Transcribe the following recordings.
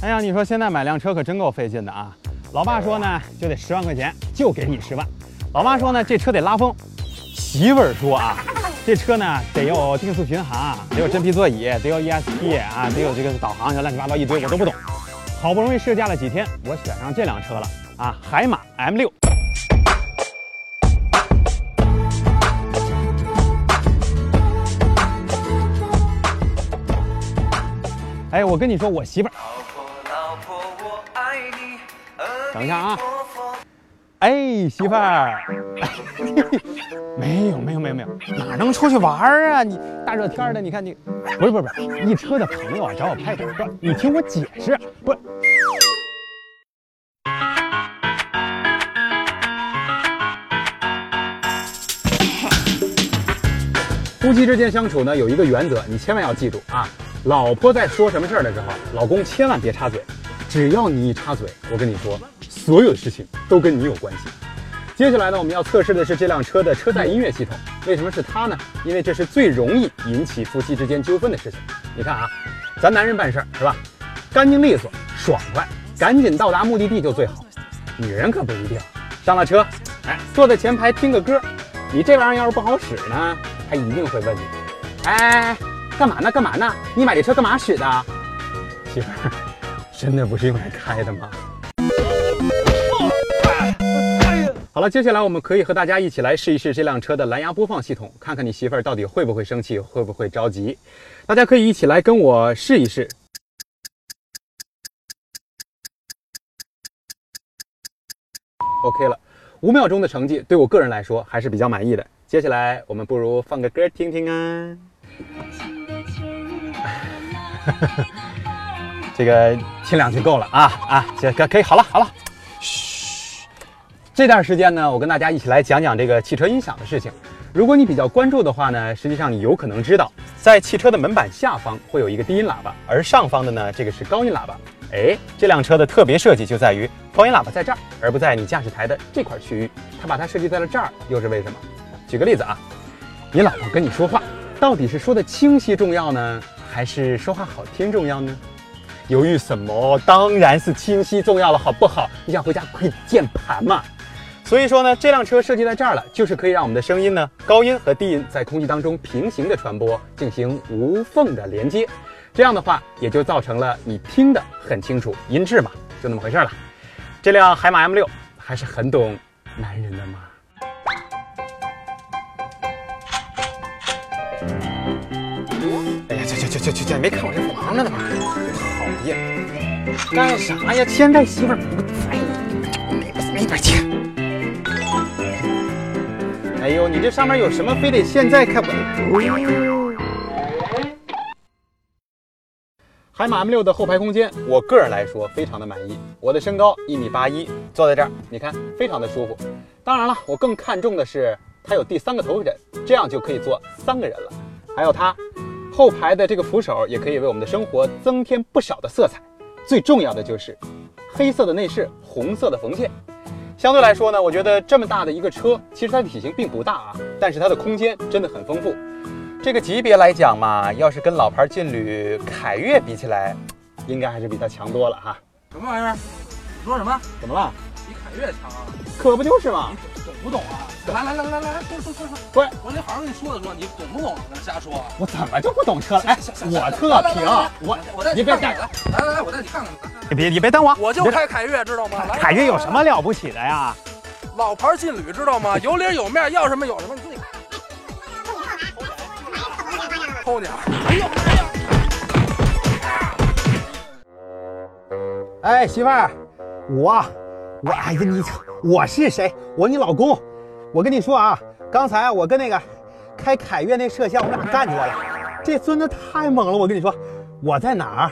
哎呀，你说现在买辆车可真够费劲的啊！老爸说呢，就得十万块钱，就给你十万。老妈说呢，这车得拉风。媳妇儿说啊，这车呢得有定速巡航，得有真皮座椅，得有 ESP 啊，得有这个导航，乱七八糟一堆，我都不懂。好不容易试驾了几天，我选上这辆车了啊，海马 M6。哎，我跟你说，我媳妇儿。等一下啊！哎，媳妇儿，没有没有没有没有，哪能出去玩啊？你大热天的，你看你，不是不是不是，一车的朋友啊找我拍照，不你听我解释，不是。夫妻之间相处呢，有一个原则，你千万要记住啊！老婆在说什么事儿的时候，老公千万别插嘴。只要你一插嘴，我跟你说，所有的事情都跟你有关系。接下来呢，我们要测试的是这辆车的车载音乐系统。为什么是它呢？因为这是最容易引起夫妻之间纠纷的事情。你看啊，咱男人办事儿是吧？干净利索、爽快，赶紧到达目的地就最好。女人可不一定。上了车，哎，坐在前排听个歌。你这玩意儿要是不好使呢，他一定会问你：哎，干嘛呢？干嘛呢？你买这车干嘛使的？媳妇儿。真的不是用来开的吗？好了，接下来我们可以和大家一起来试一试这辆车的蓝牙播放系统，看看你媳妇儿到底会不会生气，会不会着急。大家可以一起来跟我试一试。OK 了，五秒钟的成绩对我个人来说还是比较满意的。接下来我们不如放个歌听听啊。这个听两句够了啊啊，这可可以好了好了，嘘。这段时间呢，我跟大家一起来讲讲这个汽车音响的事情。如果你比较关注的话呢，实际上你有可能知道，在汽车的门板下方会有一个低音喇叭，而上方的呢，这个是高音喇叭。哎，这辆车的特别设计就在于高音喇叭在这儿，而不在你驾驶台的这块区域。它把它设计在了这儿，又是为什么？举个例子啊，你老婆跟你说话，到底是说的清晰重要呢，还是说话好听重要呢？犹豫什么？当然是清晰重要了，好不好？你想回家跪键盘嘛？所以说呢，这辆车设计在这儿了，就是可以让我们的声音呢，高音和低音在空气当中平行的传播，进行无缝的连接。这样的话，也就造成了你听得很清楚，音质嘛，就那么回事了。这辆海马 M6 还是很懂男人的嘛。去去去，没看我这忙着呢吗？讨厌，干啥呀？现在媳妇儿不在，没法去。哎呦，你这上面有什么？非得现在看我？海马 M6 的后排空间，我个人来说非常的满意。我的身高一米八一，坐在这儿，你看非常的舒服。当然了，我更看重的是它有第三个头枕，这样就可以坐三个人了。还有它。后排的这个扶手也可以为我们的生活增添不少的色彩，最重要的就是黑色的内饰，红色的缝线。相对来说呢，我觉得这么大的一个车，其实它的体型并不大啊，但是它的空间真的很丰富。这个级别来讲嘛，要是跟老牌劲旅凯越比起来，应该还是比它强多了哈。什么玩意儿？你说什么？怎么了？比凯越强啊？可不就是嘛。懂不懂啊？来来来来来来，说说说说。不是，我得好好跟你说的说，你懂不懂？瞎说。我怎么就不懂车了？哎，我特平，我我带你别带来来来来，我带你看看。你别你别等我，我就开凯越，知道吗？凯越有什么了不起的呀？老牌劲旅，知道吗？有脸有面，要什么有什么，你自己看。偷鸟！哎呦妈呀！哎，媳妇儿，我。我哎呀，你我是谁？我你老公。我跟你说啊，刚才我跟那个开凯越那摄像，我俩干起来了。这孙子太猛了，我跟你说，我在哪儿？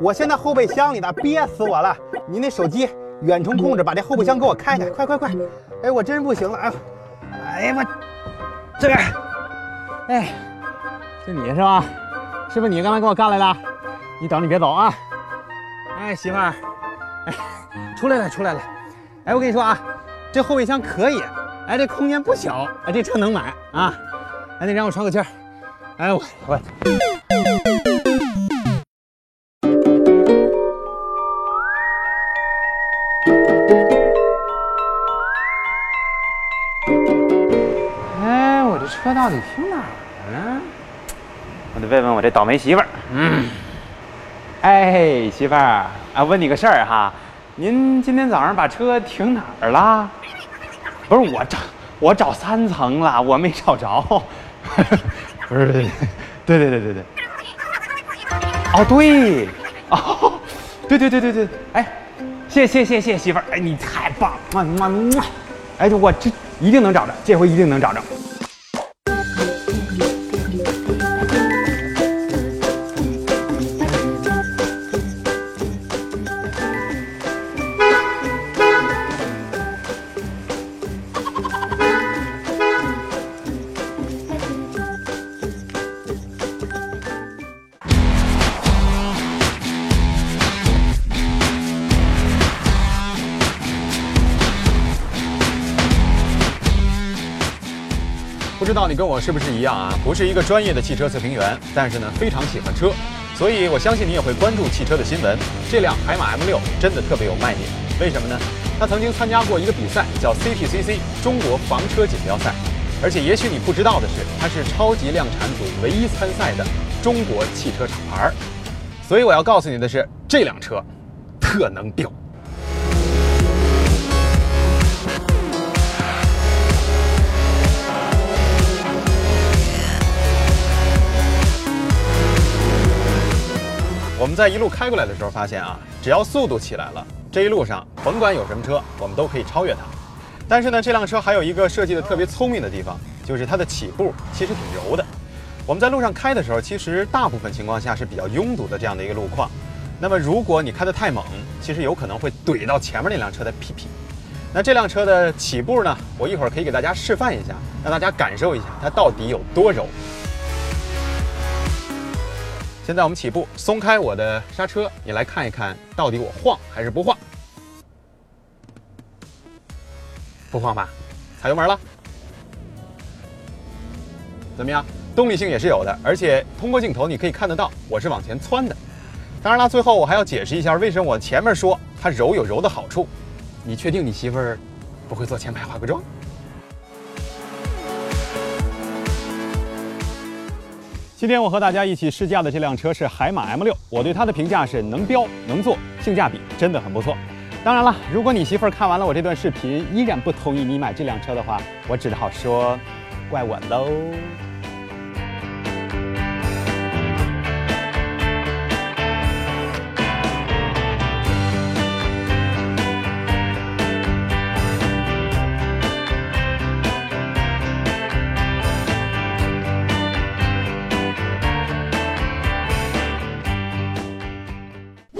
我现在后备箱里呢，憋死我了。你那手机远程控制，把这后备箱给我开开，快快快！哎，我真不行了，哎，哎呀妈，这边，哎，是你是吧？是不是你刚才给我干来的？你等，你别走啊！哎，媳妇儿，哎，出来了，出来了。哎，我跟你说啊，这后备箱可以，哎，这空间不小，哎，这车能买啊。哎，你让我喘口气儿。哎，我我。哎，我这车到底停哪儿了？我得问问我这倒霉媳妇儿。嗯。哎，媳妇儿，啊，问你个事儿哈，您今天早上把车停哪儿了？不是我找，我找三层了，我没找着。不是，对对对对对。哦，对，哦，对对对对对，哎，谢谢谢谢媳妇儿，哎，你太棒，么么么，哎，我这一定能找着，这回一定能找着。知道你跟我是不是一样啊？不是一个专业的汽车测评员，但是呢非常喜欢车，所以我相信你也会关注汽车的新闻。这辆海马 M6 真的特别有卖点，为什么呢？它曾经参加过一个比赛，叫 CTCC 中国房车锦标赛，而且也许你不知道的是，它是超级量产组唯一参赛的中国汽车厂牌。所以我要告诉你的是，这辆车特能飙。我们在一路开过来的时候发现啊，只要速度起来了，这一路上甭管有什么车，我们都可以超越它。但是呢，这辆车还有一个设计的特别聪明的地方，就是它的起步其实挺柔的。我们在路上开的时候，其实大部分情况下是比较拥堵的这样的一个路况。那么如果你开得太猛，其实有可能会怼到前面那辆车的屁屁。那这辆车的起步呢，我一会儿可以给大家示范一下，让大家感受一下它到底有多柔。现在我们起步，松开我的刹车，你来看一看到底我晃还是不晃？不晃吧，踩油门了，怎么样？动力性也是有的，而且通过镜头你可以看得到我是往前窜的。当然了，最后我还要解释一下，为什么我前面说它柔有柔的好处。你确定你媳妇儿不会坐前排化个妆？今天我和大家一起试驾的这辆车是海马 M6，我对它的评价是能飙能坐，性价比真的很不错。当然了，如果你媳妇儿看完了我这段视频依然不同意你买这辆车的话，我只好说，怪我喽。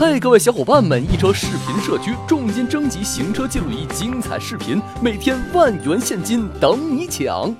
嘿，各位小伙伴们！一车视频社区重金征集行车记录仪精彩视频，每天万元现金等你抢。